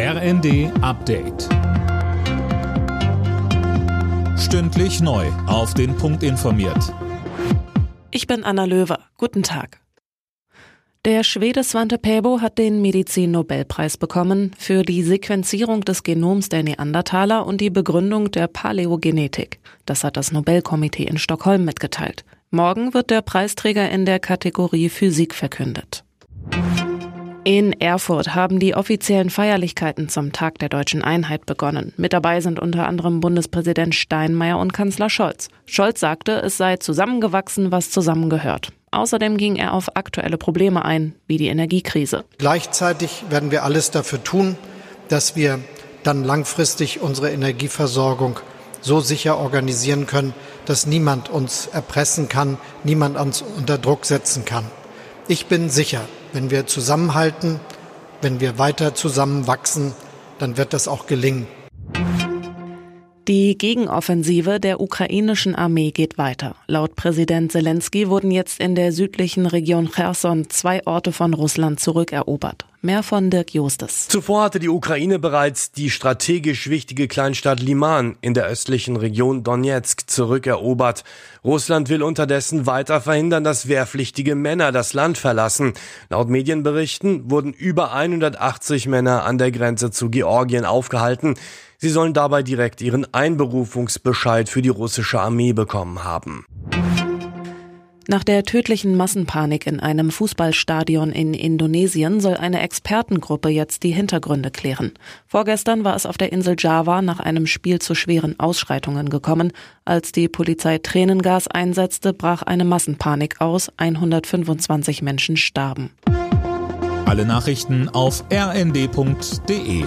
RND Update. Stündlich neu. Auf den Punkt informiert. Ich bin Anna Löwer. Guten Tag. Der Schwede Svante Pääbo hat den Medizin-Nobelpreis bekommen für die Sequenzierung des Genoms der Neandertaler und die Begründung der Paläogenetik. Das hat das Nobelkomitee in Stockholm mitgeteilt. Morgen wird der Preisträger in der Kategorie Physik verkündet. In Erfurt haben die offiziellen Feierlichkeiten zum Tag der deutschen Einheit begonnen. Mit dabei sind unter anderem Bundespräsident Steinmeier und Kanzler Scholz. Scholz sagte, es sei zusammengewachsen, was zusammengehört. Außerdem ging er auf aktuelle Probleme ein, wie die Energiekrise. Gleichzeitig werden wir alles dafür tun, dass wir dann langfristig unsere Energieversorgung so sicher organisieren können, dass niemand uns erpressen kann, niemand uns unter Druck setzen kann. Ich bin sicher, wenn wir zusammenhalten, wenn wir weiter zusammenwachsen, dann wird das auch gelingen. Die Gegenoffensive der ukrainischen Armee geht weiter. Laut Präsident Zelensky wurden jetzt in der südlichen Region Cherson zwei Orte von Russland zurückerobert. Mehr von Dirk Justes. Zuvor hatte die Ukraine bereits die strategisch wichtige Kleinstadt Liman in der östlichen Region Donetsk zurückerobert. Russland will unterdessen weiter verhindern, dass wehrpflichtige Männer das Land verlassen. Laut Medienberichten wurden über 180 Männer an der Grenze zu Georgien aufgehalten. Sie sollen dabei direkt ihren Einberufungsbescheid für die russische Armee bekommen haben. Nach der tödlichen Massenpanik in einem Fußballstadion in Indonesien soll eine Expertengruppe jetzt die Hintergründe klären. Vorgestern war es auf der Insel Java nach einem Spiel zu schweren Ausschreitungen gekommen. Als die Polizei Tränengas einsetzte, brach eine Massenpanik aus. 125 Menschen starben. Alle Nachrichten auf rnd.de